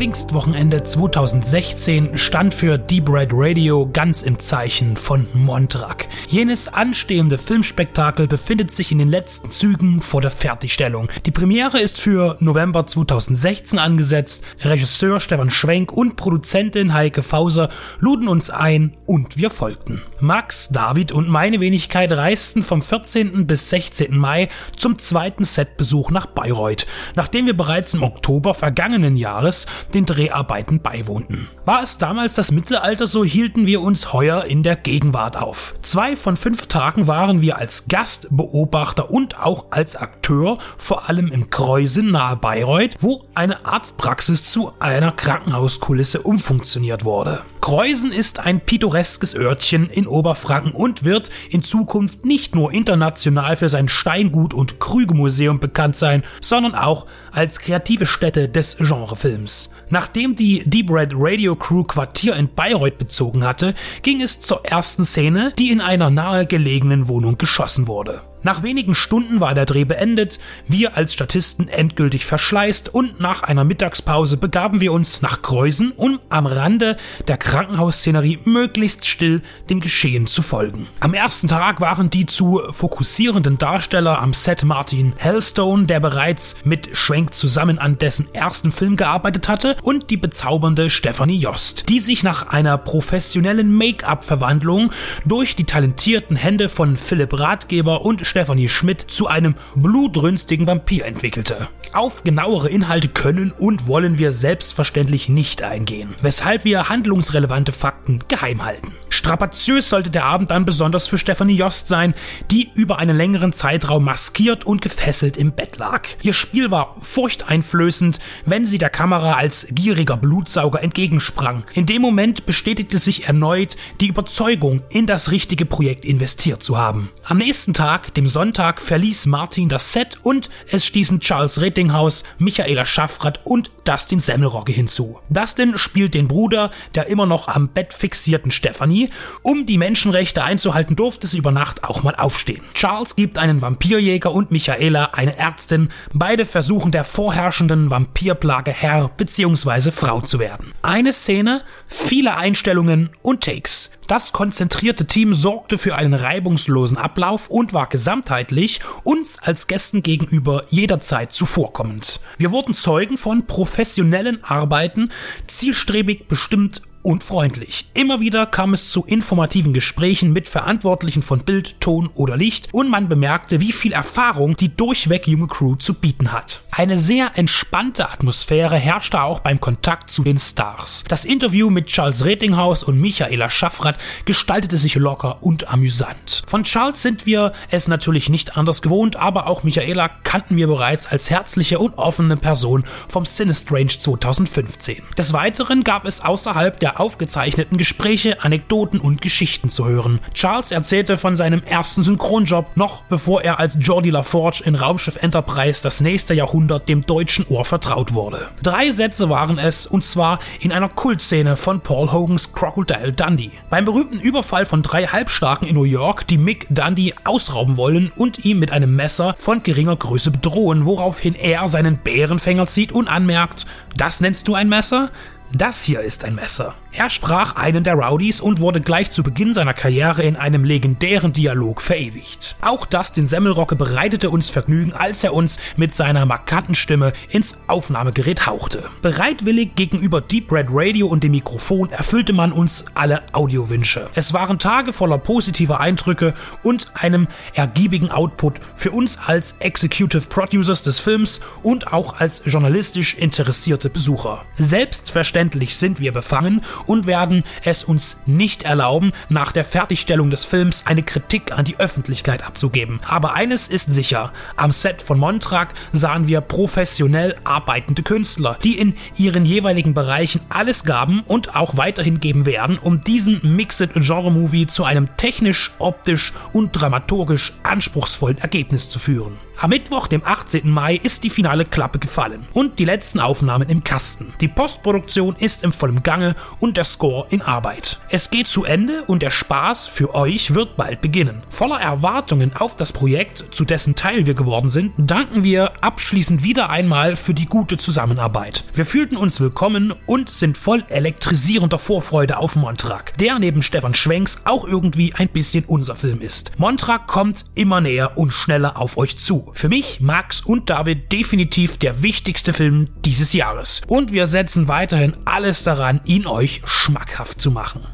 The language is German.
Pfingstwochenende 2016 stand für Deep Red Radio ganz im Zeichen von Montrak. Jenes anstehende Filmspektakel befindet sich in den letzten Zügen vor der Fertigstellung. Die Premiere ist für November 2016 angesetzt. Regisseur Stefan Schwenk und Produzentin Heike Fauser luden uns ein und wir folgten. Max, David und meine Wenigkeit reisten vom 14. bis 16. Mai zum zweiten Setbesuch nach Bayreuth, nachdem wir bereits im Oktober vergangenen Jahres den Dreharbeiten beiwohnten. War es damals das Mittelalter, so hielten wir uns heuer in der Gegenwart auf. Zwei von fünf Tagen waren wir als Gastbeobachter und auch als Akteur, vor allem im Kreusen nahe Bayreuth, wo eine Arztpraxis zu einer Krankenhauskulisse umfunktioniert wurde. Kreusen ist ein pittoreskes Örtchen in Oberfranken und wird in Zukunft nicht nur international für sein Steingut- und Krügemuseum bekannt sein, sondern auch als kreative Stätte des Genrefilms. Nachdem die Deep Red Radio Crew Quartier in Bayreuth bezogen hatte, ging es zur ersten Szene, die in einer nahegelegenen Wohnung geschossen wurde. Nach wenigen Stunden war der Dreh beendet, wir als Statisten endgültig verschleißt und nach einer Mittagspause begaben wir uns nach Kreusen, um am Rande der Krankenhausszenerie möglichst still dem Geschehen zu folgen. Am ersten Tag waren die zu fokussierenden Darsteller am Set Martin Hellstone, der bereits mit Schwenk zusammen an dessen ersten Film gearbeitet hatte, und die bezaubernde Stephanie Jost, die sich nach einer professionellen Make-up-Verwandlung durch die talentierten Hände von Philipp Ratgeber und Stephanie Schmidt zu einem blutrünstigen Vampir entwickelte. Auf genauere Inhalte können und wollen wir selbstverständlich nicht eingehen, weshalb wir handlungsrelevante Fakten geheim halten. Strapaziös sollte der Abend dann besonders für Stephanie Jost sein, die über einen längeren Zeitraum maskiert und gefesselt im Bett lag. Ihr Spiel war furchteinflößend, wenn sie der Kamera als gieriger Blutsauger entgegensprang. In dem Moment bestätigte sich erneut die Überzeugung, in das richtige Projekt investiert zu haben. Am nächsten Tag, dem Sonntag, verließ Martin das Set und es stießen Charles Rettinghaus, Michaela Schaffrath und Dustin Semmelrogge hinzu. Dustin spielt den Bruder der immer noch am Bett fixierten Stephanie um die Menschenrechte einzuhalten, durfte sie über Nacht auch mal aufstehen. Charles gibt einen Vampirjäger und Michaela eine Ärztin. Beide versuchen der vorherrschenden Vampirplage Herr bzw. Frau zu werden. Eine Szene, viele Einstellungen und Takes. Das konzentrierte Team sorgte für einen reibungslosen Ablauf und war gesamtheitlich uns als Gästen gegenüber jederzeit zuvorkommend. Wir wurden Zeugen von professionellen Arbeiten, zielstrebig bestimmt und freundlich. Immer wieder kam es zu informativen Gesprächen mit Verantwortlichen von Bild, Ton oder Licht und man bemerkte, wie viel Erfahrung die durchweg junge Crew zu bieten hat. Eine sehr entspannte Atmosphäre herrschte auch beim Kontakt zu den Stars. Das Interview mit Charles Retinghaus und Michaela Schaffrath gestaltete sich locker und amüsant. Von Charles sind wir es natürlich nicht anders gewohnt, aber auch Michaela kannten wir bereits als herzliche und offene Person vom Sinistrange 2015. Des Weiteren gab es außerhalb der der aufgezeichneten Gespräche, Anekdoten und Geschichten zu hören. Charles erzählte von seinem ersten Synchronjob, noch bevor er als Jordi LaForge in Raumschiff Enterprise das nächste Jahrhundert dem deutschen Ohr vertraut wurde. Drei Sätze waren es, und zwar in einer Kultszene von Paul Hogans Crocodile Dundee. Beim berühmten Überfall von drei Halbstarken in New York, die Mick Dundee ausrauben wollen und ihm mit einem Messer von geringer Größe bedrohen, woraufhin er seinen Bärenfänger zieht und anmerkt, das nennst du ein Messer? Das hier ist ein Messer. Er sprach einen der Rowdies und wurde gleich zu Beginn seiner Karriere in einem legendären Dialog verewigt. Auch Dustin Semmelrocke bereitete uns Vergnügen, als er uns mit seiner markanten Stimme ins Aufnahmegerät hauchte. Bereitwillig gegenüber Deep Red Radio und dem Mikrofon erfüllte man uns alle Audiowünsche. Es waren Tage voller positiver Eindrücke und einem ergiebigen Output für uns als Executive Producers des Films und auch als journalistisch interessierte Besucher. Selbstverständlich sind wir befangen und werden es uns nicht erlauben, nach der Fertigstellung des Films eine Kritik an die Öffentlichkeit abzugeben. Aber eines ist sicher, am Set von Montrak sahen wir professionell arbeitende Künstler, die in ihren jeweiligen Bereichen alles gaben und auch weiterhin geben werden, um diesen Mixed Genre Movie zu einem technisch, optisch und dramaturgisch anspruchsvollen Ergebnis zu führen. Am Mittwoch, dem 18. Mai, ist die finale Klappe gefallen und die letzten Aufnahmen im Kasten. Die Postproduktion ist im vollen Gange und der Score in Arbeit. Es geht zu Ende und der Spaß für euch wird bald beginnen. Voller Erwartungen auf das Projekt, zu dessen Teil wir geworden sind, danken wir abschließend wieder einmal für die gute Zusammenarbeit. Wir fühlten uns willkommen und sind voll elektrisierender Vorfreude auf Montrak, der neben Stefan Schwenks auch irgendwie ein bisschen unser Film ist. Montrak kommt immer näher und schneller auf euch zu. Für mich, Max und David definitiv der wichtigste Film dieses Jahres. Und wir setzen weiterhin alles daran, ihn euch schmackhaft zu machen.